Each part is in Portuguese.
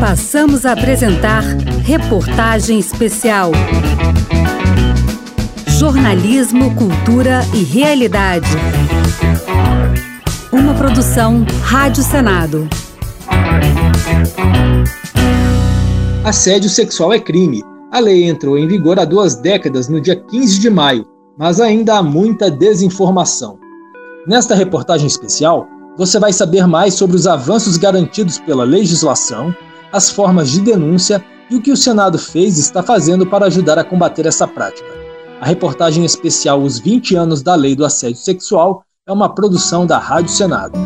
Passamos a apresentar Reportagem Especial. Jornalismo, Cultura e Realidade. Uma produção Rádio Senado. Assédio sexual é crime. A lei entrou em vigor há duas décadas, no dia 15 de maio, mas ainda há muita desinformação. Nesta reportagem especial, você vai saber mais sobre os avanços garantidos pela legislação, as formas de denúncia e o que o Senado fez e está fazendo para ajudar a combater essa prática. A reportagem especial Os 20 anos da Lei do Assédio Sexual é uma produção da Rádio Senado.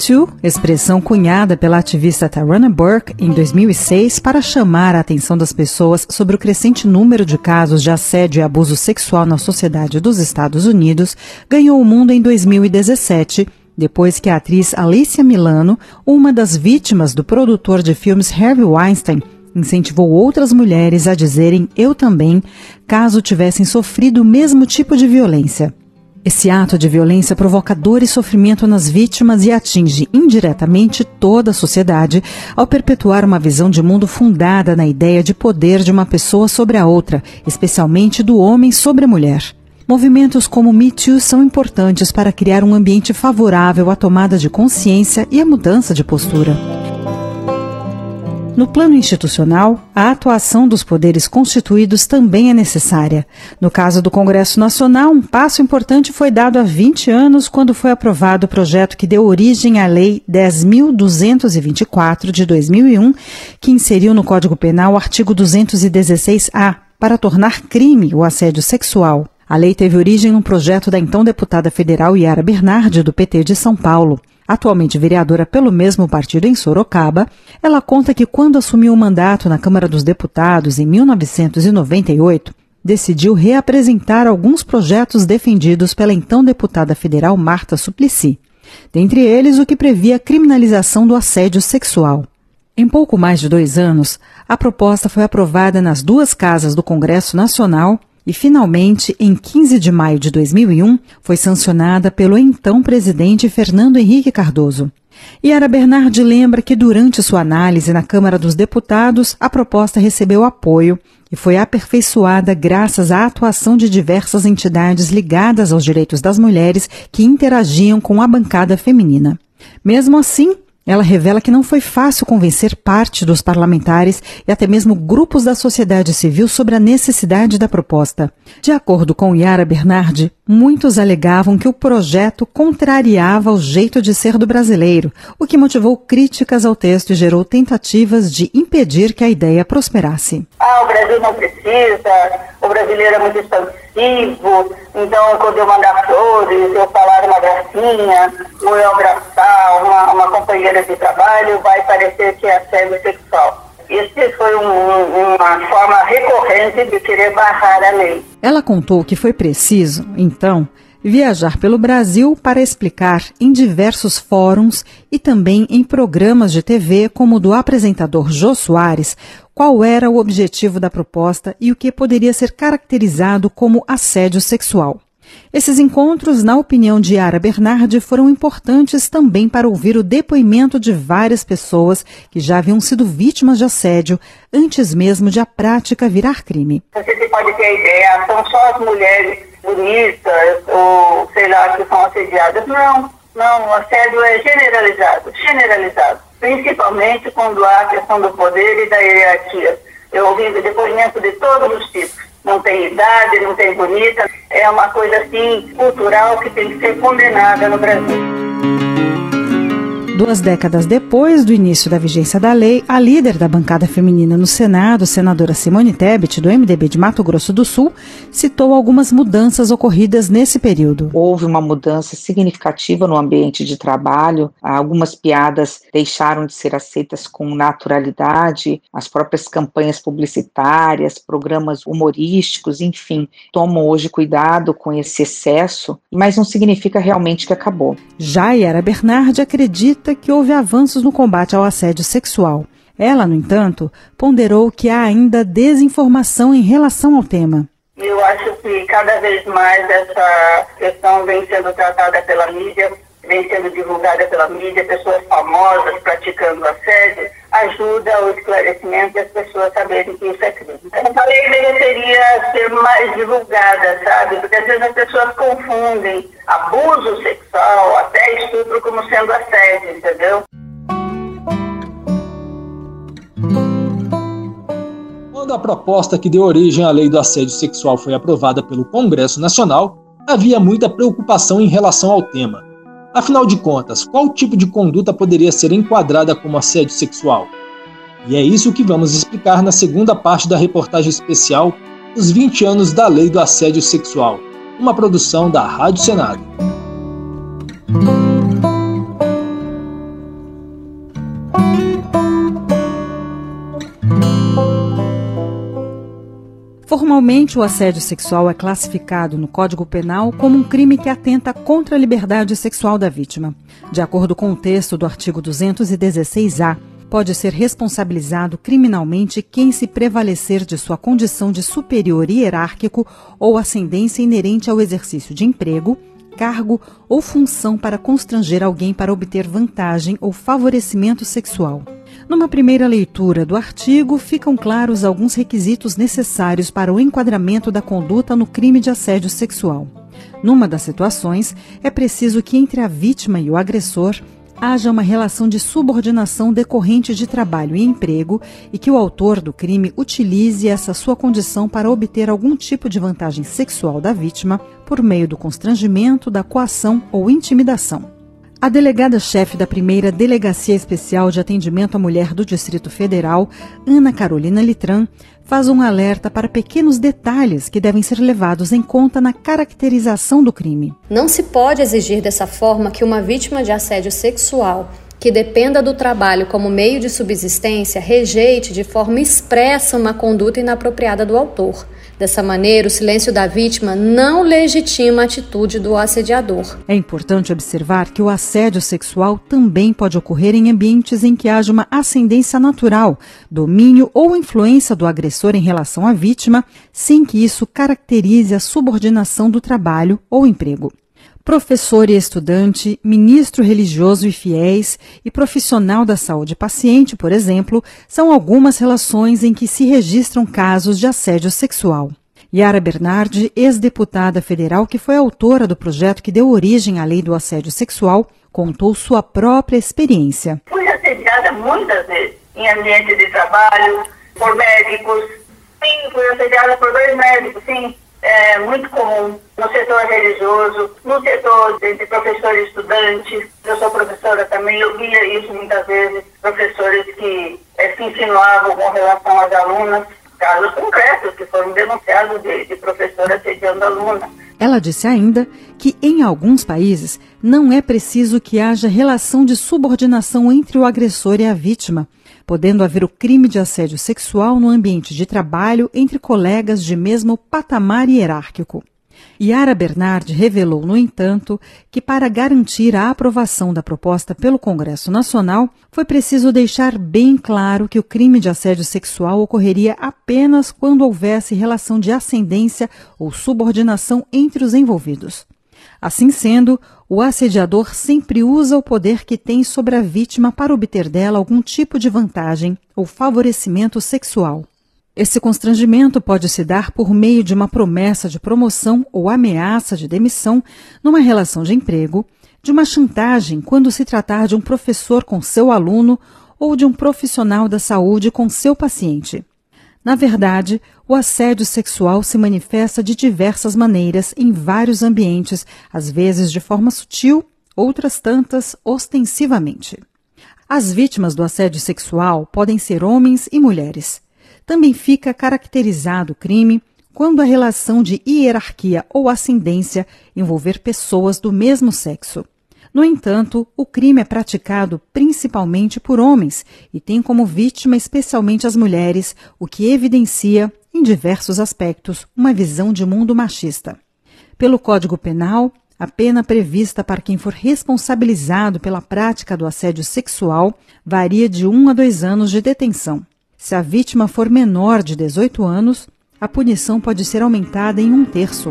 Too, expressão cunhada pela ativista Tarana Burke em 2006 para chamar a atenção das pessoas sobre o crescente número de casos de assédio e abuso sexual na sociedade dos Estados Unidos, ganhou o mundo em 2017 depois que a atriz Alicia Milano, uma das vítimas do produtor de filmes Harvey Weinstein, incentivou outras mulheres a dizerem eu também, caso tivessem sofrido o mesmo tipo de violência. Esse ato de violência provoca dor e sofrimento nas vítimas e atinge indiretamente toda a sociedade ao perpetuar uma visão de mundo fundada na ideia de poder de uma pessoa sobre a outra, especialmente do homem sobre a mulher. Movimentos como Me Too são importantes para criar um ambiente favorável à tomada de consciência e à mudança de postura. No plano institucional, a atuação dos poderes constituídos também é necessária. No caso do Congresso Nacional, um passo importante foi dado há 20 anos quando foi aprovado o projeto que deu origem à Lei 10.224 de 2001, que inseriu no Código Penal o artigo 216-A para tornar crime o assédio sexual. A lei teve origem num projeto da então deputada federal Yara Bernardi, do PT de São Paulo. Atualmente vereadora pelo mesmo partido em Sorocaba, ela conta que quando assumiu o mandato na Câmara dos Deputados em 1998, decidiu reapresentar alguns projetos defendidos pela então deputada federal Marta Suplicy. Dentre eles, o que previa a criminalização do assédio sexual. Em pouco mais de dois anos, a proposta foi aprovada nas duas casas do Congresso Nacional e, finalmente, em 15 de maio de 2001, foi sancionada pelo então presidente Fernando Henrique Cardoso. Yara Bernardi lembra que durante sua análise na Câmara dos Deputados, a proposta recebeu apoio e foi aperfeiçoada graças à atuação de diversas entidades ligadas aos direitos das mulheres que interagiam com a bancada feminina. Mesmo assim, ela revela que não foi fácil convencer parte dos parlamentares e até mesmo grupos da sociedade civil sobre a necessidade da proposta. De acordo com Yara Bernardi, muitos alegavam que o projeto contrariava o jeito de ser do brasileiro, o que motivou críticas ao texto e gerou tentativas de impedir que a ideia prosperasse. Ah, o Brasil não precisa, o brasileiro é muito expansivo, então quando eu mandar flores, eu falar uma gracinha, ou eu abraçar uma, uma companheira de trabalho, vai parecer que é assédio sexual. Isso foi um, uma forma recorrente de querer barrar a lei. Ela contou que foi preciso, então, viajar pelo Brasil para explicar em diversos fóruns e também em programas de TV, como o do apresentador Jô Soares, qual era o objetivo da proposta e o que poderia ser caracterizado como assédio sexual. Esses encontros, na opinião de Yara Bernardi, foram importantes também para ouvir o depoimento de várias pessoas que já haviam sido vítimas de assédio antes mesmo de a prática virar crime. Você pode ter a ideia, são só as mulheres bonitas ou sei lá que são assediadas. Não, não, o assédio é generalizado, generalizado, principalmente quando há a questão do poder e da hierarquia. Eu ouvi depoimento de todos os tipos não tem idade, não tem bonita. É uma coisa assim cultural que tem que ser condenada no Brasil. Duas décadas depois do início da vigência da lei, a líder da bancada feminina no Senado, senadora Simone Tebet, do MDB de Mato Grosso do Sul, citou algumas mudanças ocorridas nesse período. Houve uma mudança significativa no ambiente de trabalho, algumas piadas deixaram de ser aceitas com naturalidade, as próprias campanhas publicitárias, programas humorísticos, enfim, tomam hoje cuidado com esse excesso, mas não significa realmente que acabou. Jaira Bernardi acredita acredita que houve avanços no combate ao assédio sexual. Ela, no entanto, ponderou que há ainda desinformação em relação ao tema. Eu acho que cada vez mais essa questão vem sendo tratada pela mídia, vem sendo divulgada pela mídia, pessoas famosas praticando assédio, ajuda o esclarecimento e as pessoas saberem que isso é crime. Então, a lei mereceria ser mais divulgada, sabe? Porque às vezes as pessoas confundem abuso sexual, até estupro, como sendo assédio, entendeu? Quando a proposta que deu origem à lei do assédio sexual foi aprovada pelo Congresso Nacional, havia muita preocupação em relação ao tema. Afinal de contas, qual tipo de conduta poderia ser enquadrada como assédio sexual? E é isso que vamos explicar na segunda parte da reportagem especial Os 20 anos da Lei do Assédio Sexual, uma produção da Rádio Senado. Formalmente, o assédio sexual é classificado no Código Penal como um crime que atenta contra a liberdade sexual da vítima. De acordo com o texto do artigo 216-A, pode ser responsabilizado criminalmente quem se prevalecer de sua condição de superior hierárquico ou ascendência inerente ao exercício de emprego, cargo ou função para constranger alguém para obter vantagem ou favorecimento sexual. Numa primeira leitura do artigo, ficam claros alguns requisitos necessários para o enquadramento da conduta no crime de assédio sexual. Numa das situações, é preciso que entre a vítima e o agressor haja uma relação de subordinação decorrente de trabalho e emprego e que o autor do crime utilize essa sua condição para obter algum tipo de vantagem sexual da vítima por meio do constrangimento, da coação ou intimidação. A delegada-chefe da primeira Delegacia Especial de Atendimento à Mulher do Distrito Federal, Ana Carolina Litran, faz um alerta para pequenos detalhes que devem ser levados em conta na caracterização do crime. Não se pode exigir dessa forma que uma vítima de assédio sexual que dependa do trabalho como meio de subsistência rejeite de forma expressa uma conduta inapropriada do autor. Dessa maneira, o silêncio da vítima não legitima a atitude do assediador. É importante observar que o assédio sexual também pode ocorrer em ambientes em que haja uma ascendência natural, domínio ou influência do agressor em relação à vítima, sem que isso caracterize a subordinação do trabalho ou emprego. Professor e estudante, ministro religioso e fiéis e profissional da saúde paciente, por exemplo, são algumas relações em que se registram casos de assédio sexual. Yara Bernardi, ex-deputada federal que foi autora do projeto que deu origem à lei do assédio sexual, contou sua própria experiência. Fui assediada muitas vezes em ambiente de trabalho, por médicos. Sim, fui assediada por dois médicos, sim é muito comum no setor religioso, no setor de professor e estudante. Eu sou professora também, eu via isso muitas vezes, professores que é, se insinuavam com relação às alunas, casos concretos que foram denunciados de, de professora assediando aluna. Ela disse ainda que, em alguns países, não é preciso que haja relação de subordinação entre o agressor e a vítima podendo haver o crime de assédio sexual no ambiente de trabalho entre colegas de mesmo patamar hierárquico. Yara Bernard revelou, no entanto, que para garantir a aprovação da proposta pelo Congresso Nacional, foi preciso deixar bem claro que o crime de assédio sexual ocorreria apenas quando houvesse relação de ascendência ou subordinação entre os envolvidos. Assim sendo, o assediador sempre usa o poder que tem sobre a vítima para obter dela algum tipo de vantagem ou favorecimento sexual. Esse constrangimento pode se dar por meio de uma promessa de promoção ou ameaça de demissão numa relação de emprego, de uma chantagem quando se tratar de um professor com seu aluno ou de um profissional da saúde com seu paciente. Na verdade, o assédio sexual se manifesta de diversas maneiras em vários ambientes, às vezes de forma sutil, outras tantas ostensivamente. As vítimas do assédio sexual podem ser homens e mulheres. Também fica caracterizado o crime quando a relação de hierarquia ou ascendência envolver pessoas do mesmo sexo. No entanto, o crime é praticado principalmente por homens e tem como vítima especialmente as mulheres, o que evidencia, em diversos aspectos, uma visão de mundo machista. Pelo Código Penal, a pena prevista para quem for responsabilizado pela prática do assédio sexual varia de um a dois anos de detenção. Se a vítima for menor de 18 anos, a punição pode ser aumentada em um terço.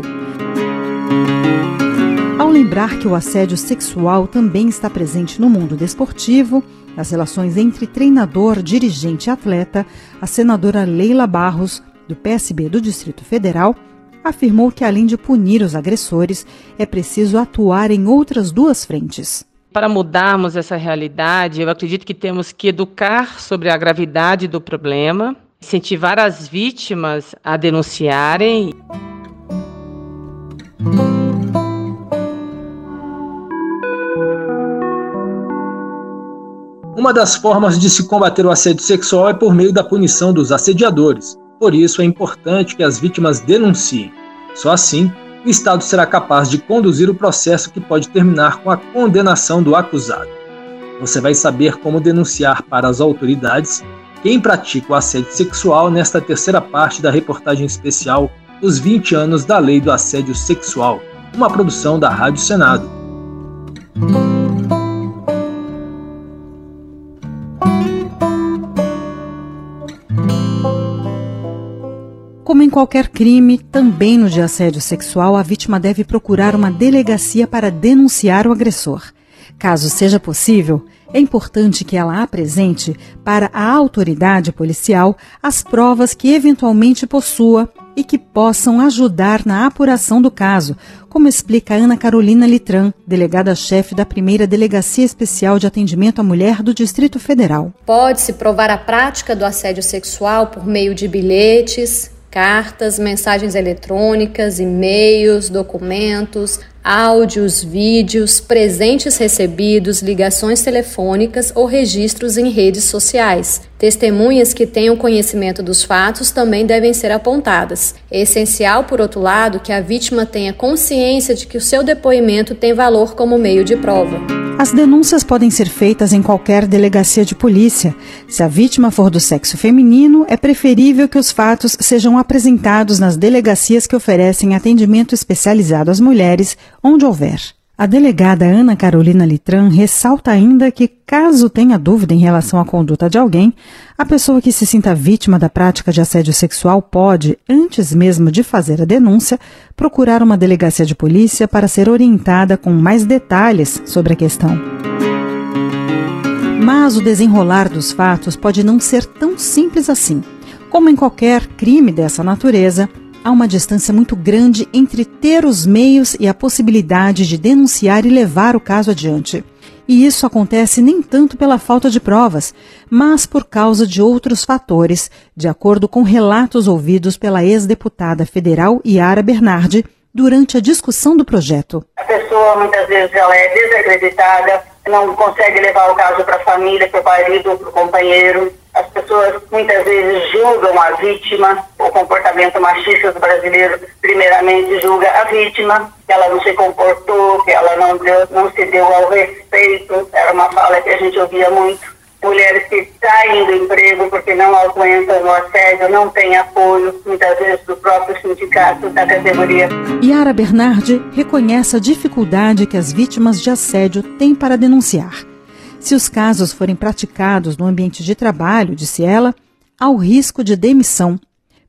Ao lembrar que o assédio sexual também está presente no mundo desportivo, nas relações entre treinador, dirigente e atleta, a senadora Leila Barros, do PSB do Distrito Federal, afirmou que além de punir os agressores, é preciso atuar em outras duas frentes. Para mudarmos essa realidade, eu acredito que temos que educar sobre a gravidade do problema, incentivar as vítimas a denunciarem. Uma das formas de se combater o assédio sexual é por meio da punição dos assediadores. Por isso, é importante que as vítimas denunciem. Só assim, o Estado será capaz de conduzir o processo que pode terminar com a condenação do acusado. Você vai saber como denunciar para as autoridades quem pratica o assédio sexual nesta terceira parte da reportagem especial Os 20 anos da Lei do Assédio Sexual, uma produção da Rádio Senado. Como em qualquer crime, também no de assédio sexual, a vítima deve procurar uma delegacia para denunciar o agressor. Caso seja possível, é importante que ela apresente para a autoridade policial as provas que eventualmente possua e que possam ajudar na apuração do caso, como explica Ana Carolina Litran, delegada-chefe da primeira Delegacia Especial de Atendimento à Mulher do Distrito Federal. Pode-se provar a prática do assédio sexual por meio de bilhetes, cartas, mensagens eletrônicas, e-mails, documentos, áudios, vídeos, presentes recebidos, ligações telefônicas ou registros em redes sociais. Testemunhas que tenham conhecimento dos fatos também devem ser apontadas. É essencial, por outro lado, que a vítima tenha consciência de que o seu depoimento tem valor como meio de prova. As denúncias podem ser feitas em qualquer delegacia de polícia. Se a vítima for do sexo feminino, é preferível que os fatos sejam apresentados nas delegacias que oferecem atendimento especializado às mulheres, onde houver. A delegada Ana Carolina Litran ressalta ainda que, caso tenha dúvida em relação à conduta de alguém, a pessoa que se sinta vítima da prática de assédio sexual pode, antes mesmo de fazer a denúncia, procurar uma delegacia de polícia para ser orientada com mais detalhes sobre a questão. Mas o desenrolar dos fatos pode não ser tão simples assim. Como em qualquer crime dessa natureza, há uma distância muito grande entre ter os meios e a possibilidade de denunciar e levar o caso adiante. E isso acontece nem tanto pela falta de provas, mas por causa de outros fatores, de acordo com relatos ouvidos pela ex-deputada federal Yara Bernardi durante a discussão do projeto. A pessoa muitas vezes ela é desacreditada, não consegue levar o caso para a família, para o marido, para o companheiro. As pessoas muitas vezes julgam a vítima, o comportamento machista do brasileiro, primeiramente julga a vítima, que ela não se comportou, que ela não, deu, não se deu ao respeito. Era uma fala que a gente ouvia muito mulheres que saem do emprego porque não aguentam o assédio, não têm apoio, muitas vezes, do próprio sindicato da categoria. Yara Bernardi reconhece a dificuldade que as vítimas de assédio têm para denunciar. Se os casos forem praticados no ambiente de trabalho, disse ela, há o risco de demissão.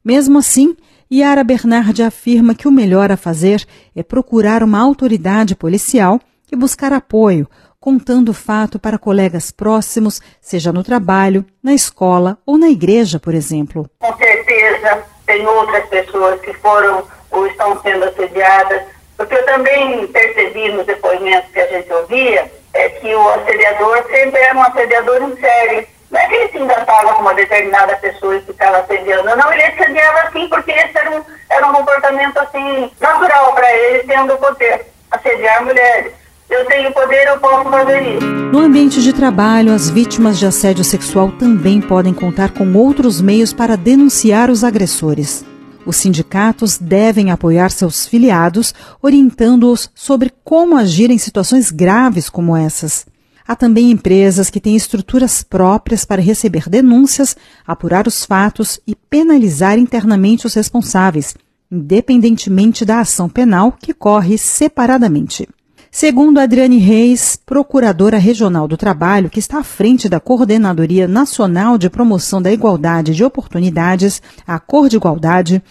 Mesmo assim, Yara Bernardi afirma que o melhor a fazer é procurar uma autoridade policial e buscar apoio, contando o fato para colegas próximos, seja no trabalho, na escola ou na igreja, por exemplo. Com certeza, tem outras pessoas que foram ou estão sendo assediadas, porque eu também percebi nos depoimentos que a gente ouvia é que o assediador sempre era um assediador em série. Não é que ele se engatava com uma determinada pessoa e ficava assediando. Não, ele assediava assim porque esse era um, era um comportamento assim natural para ele, tendo o poder. Assediar mulheres eu tenho poder, eu posso fazer isso. No ambiente de trabalho, as vítimas de assédio sexual também podem contar com outros meios para denunciar os agressores. Os sindicatos devem apoiar seus filiados, orientando-os sobre como agir em situações graves como essas. Há também empresas que têm estruturas próprias para receber denúncias, apurar os fatos e penalizar internamente os responsáveis, independentemente da ação penal que corre separadamente. Segundo Adriane Reis, procuradora regional do trabalho, que está à frente da Coordenadoria Nacional de Promoção da Igualdade de Oportunidades, a Cor de Igualdade,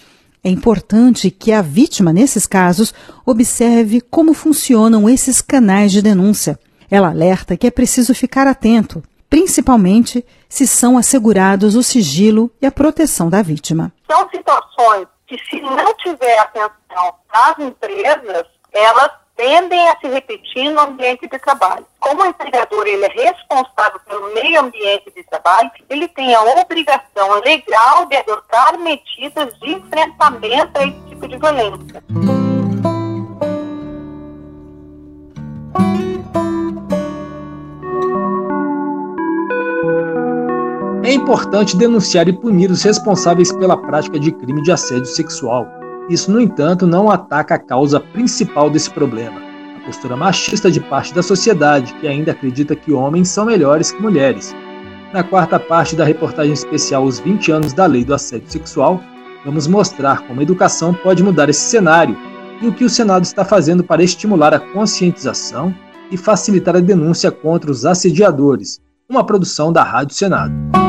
É importante que a vítima, nesses casos, observe como funcionam esses canais de denúncia. Ela alerta que é preciso ficar atento, principalmente se são assegurados o sigilo e a proteção da vítima. São situações que, se não tiver atenção das empresas, elas tendem a se repetir no ambiente de trabalho. Como o empregador ele é responsável pelo meio ambiente de trabalho, ele tem a obrigação legal de adotar medidas de enfrentamento a esse tipo de violência. É importante denunciar e punir os responsáveis pela prática de crime de assédio sexual isso, no entanto, não ataca a causa principal desse problema, a postura machista de parte da sociedade, que ainda acredita que homens são melhores que mulheres. Na quarta parte da reportagem especial Os 20 anos da Lei do Assédio Sexual, vamos mostrar como a educação pode mudar esse cenário e o que o Senado está fazendo para estimular a conscientização e facilitar a denúncia contra os assediadores, uma produção da Rádio Senado.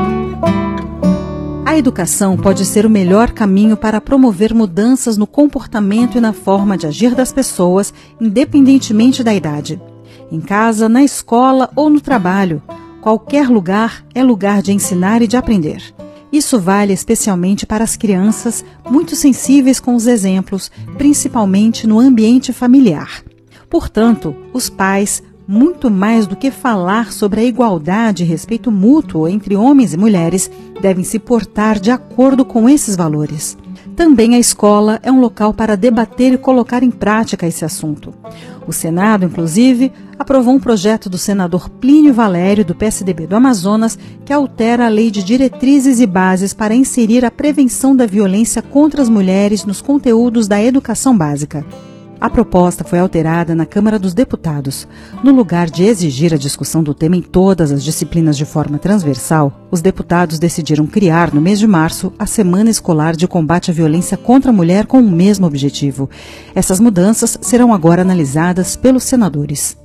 A educação pode ser o melhor caminho para promover mudanças no comportamento e na forma de agir das pessoas, independentemente da idade. Em casa, na escola ou no trabalho, qualquer lugar é lugar de ensinar e de aprender. Isso vale especialmente para as crianças, muito sensíveis com os exemplos, principalmente no ambiente familiar. Portanto, os pais, muito mais do que falar sobre a igualdade e respeito mútuo entre homens e mulheres, devem se portar de acordo com esses valores. Também a escola é um local para debater e colocar em prática esse assunto. O Senado, inclusive, aprovou um projeto do senador Plínio Valério, do PSDB do Amazonas, que altera a lei de diretrizes e bases para inserir a prevenção da violência contra as mulheres nos conteúdos da educação básica. A proposta foi alterada na Câmara dos Deputados. No lugar de exigir a discussão do tema em todas as disciplinas de forma transversal, os deputados decidiram criar, no mês de março, a Semana Escolar de Combate à Violência contra a Mulher com o mesmo objetivo. Essas mudanças serão agora analisadas pelos senadores.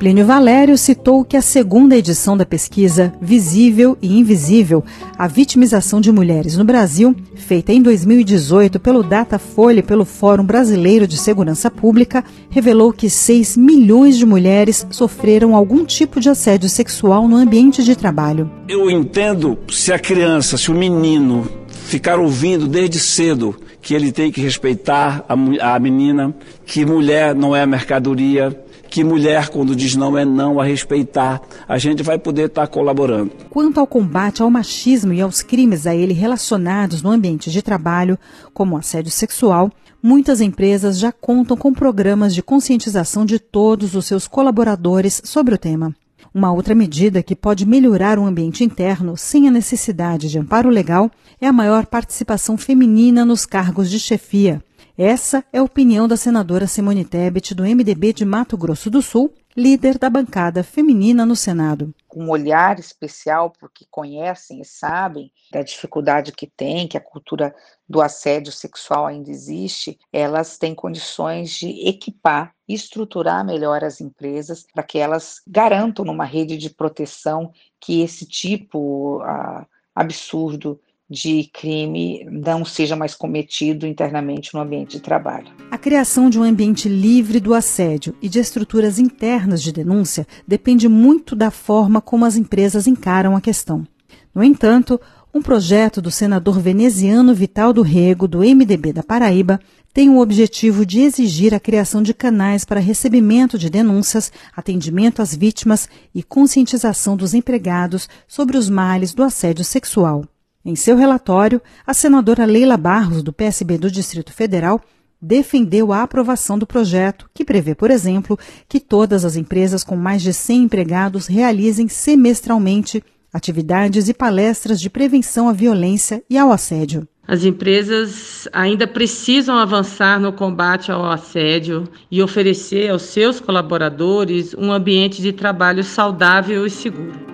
Plínio Valério citou que a segunda edição da pesquisa Visível e Invisível, a vitimização de mulheres no Brasil, feita em 2018 pelo Datafolha e pelo Fórum Brasileiro de Segurança Pública, revelou que 6 milhões de mulheres sofreram algum tipo de assédio sexual no ambiente de trabalho. Eu entendo se a criança, se o menino ficar ouvindo desde cedo que ele tem que respeitar a, a menina, que mulher não é mercadoria, que mulher, quando diz não, é não a respeitar. A gente vai poder estar colaborando. Quanto ao combate ao machismo e aos crimes a ele relacionados no ambiente de trabalho, como assédio sexual, muitas empresas já contam com programas de conscientização de todos os seus colaboradores sobre o tema. Uma outra medida que pode melhorar o ambiente interno sem a necessidade de amparo legal é a maior participação feminina nos cargos de chefia. Essa é a opinião da senadora Simone Tebet, do MDB de Mato Grosso do Sul, líder da bancada feminina no Senado. Com um olhar especial, porque conhecem e sabem da dificuldade que tem, que a cultura do assédio sexual ainda existe, elas têm condições de equipar estruturar melhor as empresas para que elas garantam numa rede de proteção que esse tipo uh, absurdo de crime não seja mais cometido internamente no ambiente de trabalho. A criação de um ambiente livre do assédio e de estruturas internas de denúncia depende muito da forma como as empresas encaram a questão. No entanto, um projeto do senador veneziano Vital do Rego, do MDB da Paraíba, tem o objetivo de exigir a criação de canais para recebimento de denúncias, atendimento às vítimas e conscientização dos empregados sobre os males do assédio sexual. Em seu relatório, a senadora Leila Barros, do PSB do Distrito Federal, defendeu a aprovação do projeto, que prevê, por exemplo, que todas as empresas com mais de 100 empregados realizem semestralmente atividades e palestras de prevenção à violência e ao assédio. As empresas ainda precisam avançar no combate ao assédio e oferecer aos seus colaboradores um ambiente de trabalho saudável e seguro.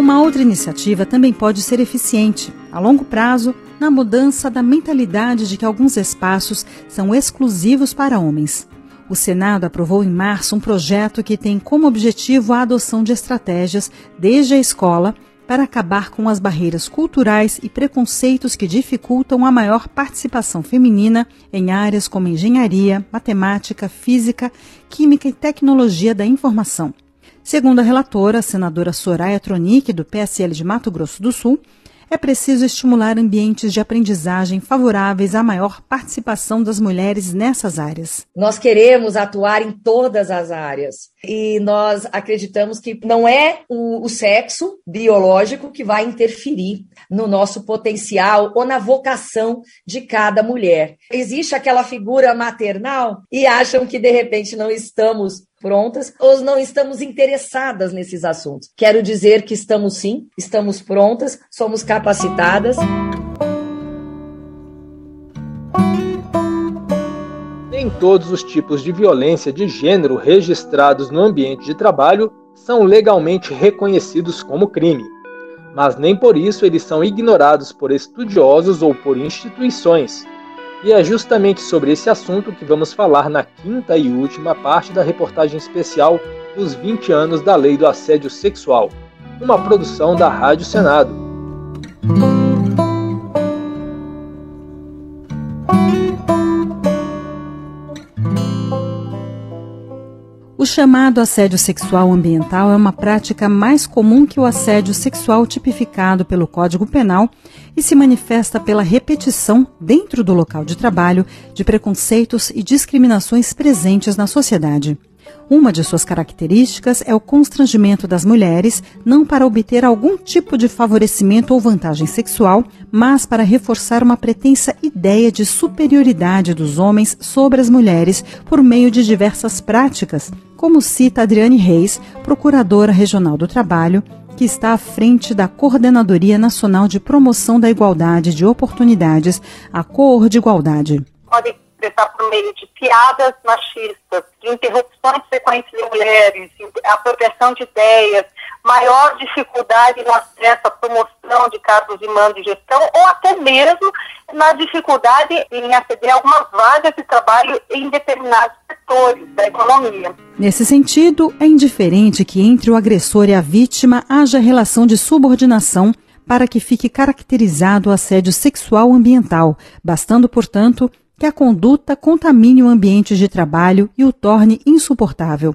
Uma outra iniciativa também pode ser eficiente, a longo prazo, na mudança da mentalidade de que alguns espaços são exclusivos para homens. O Senado aprovou em março um projeto que tem como objetivo a adoção de estratégias, desde a escola, para acabar com as barreiras culturais e preconceitos que dificultam a maior participação feminina em áreas como engenharia, matemática, física, química e tecnologia da informação. Segundo a relatora, a senadora Soraya Tronic, do PSL de Mato Grosso do Sul, é preciso estimular ambientes de aprendizagem favoráveis à maior participação das mulheres nessas áreas. Nós queremos atuar em todas as áreas e nós acreditamos que não é o, o sexo biológico que vai interferir no nosso potencial ou na vocação de cada mulher. Existe aquela figura maternal e acham que de repente não estamos prontas ou não estamos interessadas nesses assuntos. Quero dizer que estamos sim, estamos prontas, somos capacitadas. Nem todos os tipos de violência de gênero registrados no ambiente de trabalho são legalmente reconhecidos como crime, mas nem por isso eles são ignorados por estudiosos ou por instituições. E é justamente sobre esse assunto que vamos falar na quinta e última parte da reportagem especial Os 20 anos da Lei do Assédio Sexual, uma produção da Rádio Senado. O chamado assédio sexual ambiental é uma prática mais comum que o assédio sexual tipificado pelo Código Penal e se manifesta pela repetição, dentro do local de trabalho, de preconceitos e discriminações presentes na sociedade. Uma de suas características é o constrangimento das mulheres, não para obter algum tipo de favorecimento ou vantagem sexual, mas para reforçar uma pretensa ideia de superioridade dos homens sobre as mulheres por meio de diversas práticas, como cita Adriane Reis, procuradora regional do trabalho, que está à frente da Coordenadoria Nacional de Promoção da Igualdade de Oportunidades, a Coor de Igualdade. Pode expressar por meio de piadas machistas, de interrupções frequentes de mulheres, apropriação de ideias, maior dificuldade no acesso à promoção de cargos de mando e gestão, ou até mesmo na dificuldade em aceder a algumas vagas de trabalho em determinados setores da economia. Nesse sentido, é indiferente que entre o agressor e a vítima haja relação de subordinação para que fique caracterizado o assédio sexual ambiental, bastando, portanto, que a conduta contamine o ambiente de trabalho e o torne insuportável.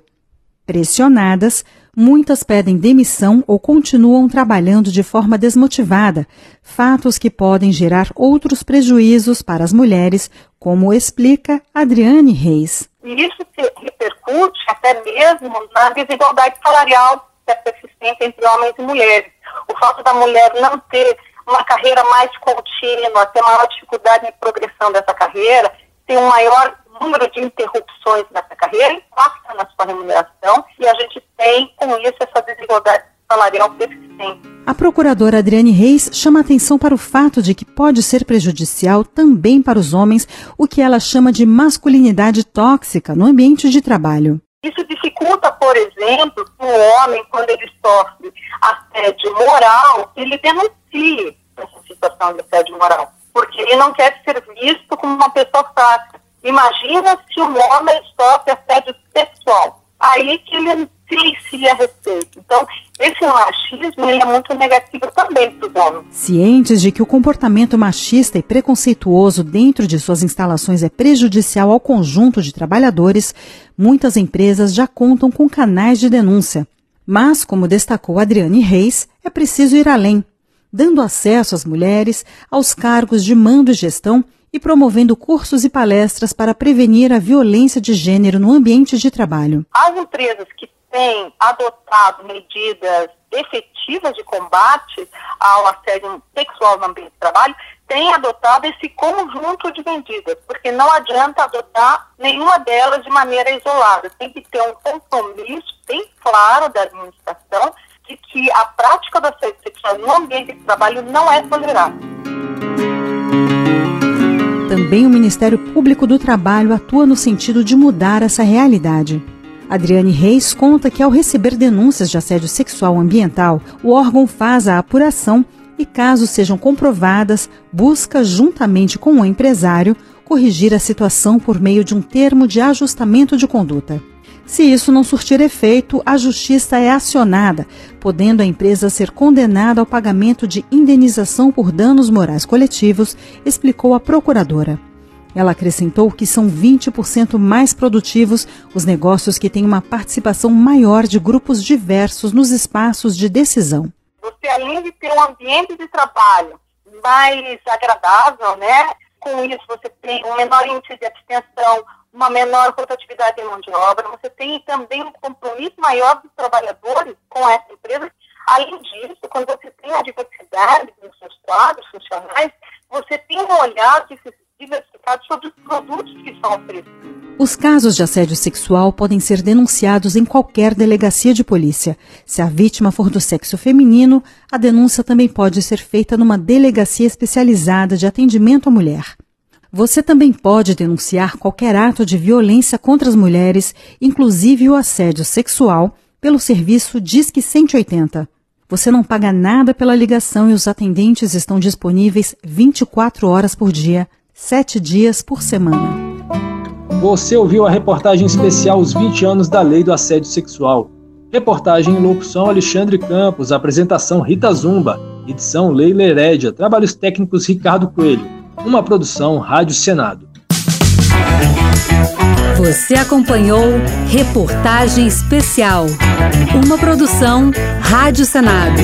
Pressionadas, muitas pedem demissão ou continuam trabalhando de forma desmotivada, fatos que podem gerar outros prejuízos para as mulheres, como explica Adriane Reis. Isso repercute até mesmo na desigualdade salarial que é persistente entre homens e mulheres. O fato da mulher não ter uma carreira mais contínua, ter maior dificuldade em progressão dessa carreira, ter um maior número de interrupções nessa carreira, impacta na sua remuneração e a gente tem com isso essa desigualdade salarial persistente. A procuradora Adriane Reis chama atenção para o fato de que pode ser prejudicial também para os homens o que ela chama de masculinidade tóxica no ambiente de trabalho. Isso dificulta, por exemplo, o homem, quando ele sofre assédio moral, ele denuncie essa situação de assédio moral, porque ele não quer ser visto como uma pessoa fraca. Imagina se um homem sofre assédio sexual. Aí que ele silencia a respeito. Então, esse machismo é muito negativo também para os homens. Cientes de que o comportamento machista e preconceituoso dentro de suas instalações é prejudicial ao conjunto de trabalhadores, muitas empresas já contam com canais de denúncia. Mas, como destacou Adriane Reis, é preciso ir além, dando acesso às mulheres aos cargos de mando e gestão e promovendo cursos e palestras para prevenir a violência de gênero no ambiente de trabalho. As empresas que têm adotado medidas efetivas de combate ao assédio sexual no ambiente de trabalho têm adotado esse conjunto de medidas, porque não adianta adotar nenhuma delas de maneira isolada. Tem que ter um compromisso bem claro da administração de que a prática do assédio sexual no ambiente de trabalho não é tolerável. Também o Ministério Público do Trabalho atua no sentido de mudar essa realidade. Adriane Reis conta que, ao receber denúncias de assédio sexual ambiental, o órgão faz a apuração e, caso sejam comprovadas, busca, juntamente com o empresário, corrigir a situação por meio de um termo de ajustamento de conduta. Se isso não surtir efeito, a justiça é acionada, podendo a empresa ser condenada ao pagamento de indenização por danos morais coletivos, explicou a procuradora. Ela acrescentou que são 20% mais produtivos os negócios que têm uma participação maior de grupos diversos nos espaços de decisão. Você, além de ter um ambiente de trabalho mais agradável, né? Com isso, você tem um menor índice de abstenção, uma menor rotatividade em mão de obra, você tem também um compromisso maior dos trabalhadores com essa empresa. Além disso, quando você tem a diversidade nos seus quadros funcionais, você tem um olhar que se diversificado sobre os produtos que são oferecidos. Os casos de assédio sexual podem ser denunciados em qualquer delegacia de polícia. Se a vítima for do sexo feminino, a denúncia também pode ser feita numa delegacia especializada de atendimento à mulher. Você também pode denunciar qualquer ato de violência contra as mulheres, inclusive o assédio sexual, pelo serviço Disque 180. Você não paga nada pela ligação e os atendentes estão disponíveis 24 horas por dia, sete dias por semana. Você ouviu a reportagem especial Os 20 anos da Lei do Assédio Sexual. Reportagem em locução Alexandre Campos, apresentação Rita Zumba, edição Leila Herédia, trabalhos técnicos Ricardo Coelho. Uma produção Rádio Senado. Você acompanhou Reportagem Especial. Uma produção Rádio Senado.